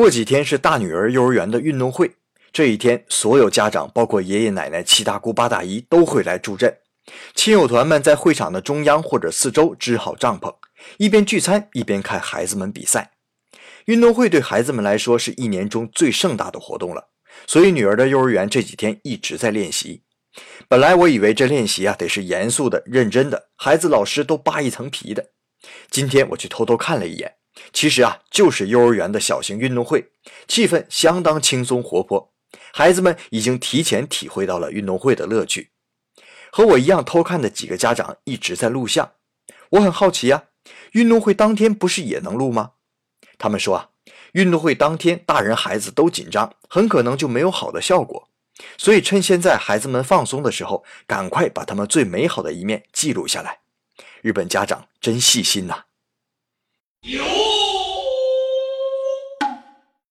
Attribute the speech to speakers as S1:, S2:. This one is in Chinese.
S1: 过几天是大女儿幼儿园的运动会，这一天所有家长，包括爷爷奶奶、七大姑八大姨都会来助阵。亲友团们在会场的中央或者四周支好帐篷，一边聚餐一边看孩子们比赛。运动会对孩子们来说是一年中最盛大的活动了，所以女儿的幼儿园这几天一直在练习。本来我以为这练习啊得是严肃的、认真的，孩子、老师都扒一层皮的。今天我去偷偷看了一眼，其实啊就是幼儿园的小型运动会，气氛相当轻松活泼，孩子们已经提前体会到了运动会的乐趣。和我一样偷看的几个家长一直在录像，我很好奇啊，运动会当天不是也能录吗？他们说啊，运动会当天大人孩子都紧张，很可能就没有好的效果，所以趁现在孩子们放松的时候，赶快把他们最美好的一面记录下来。日本家长真细心呐！有。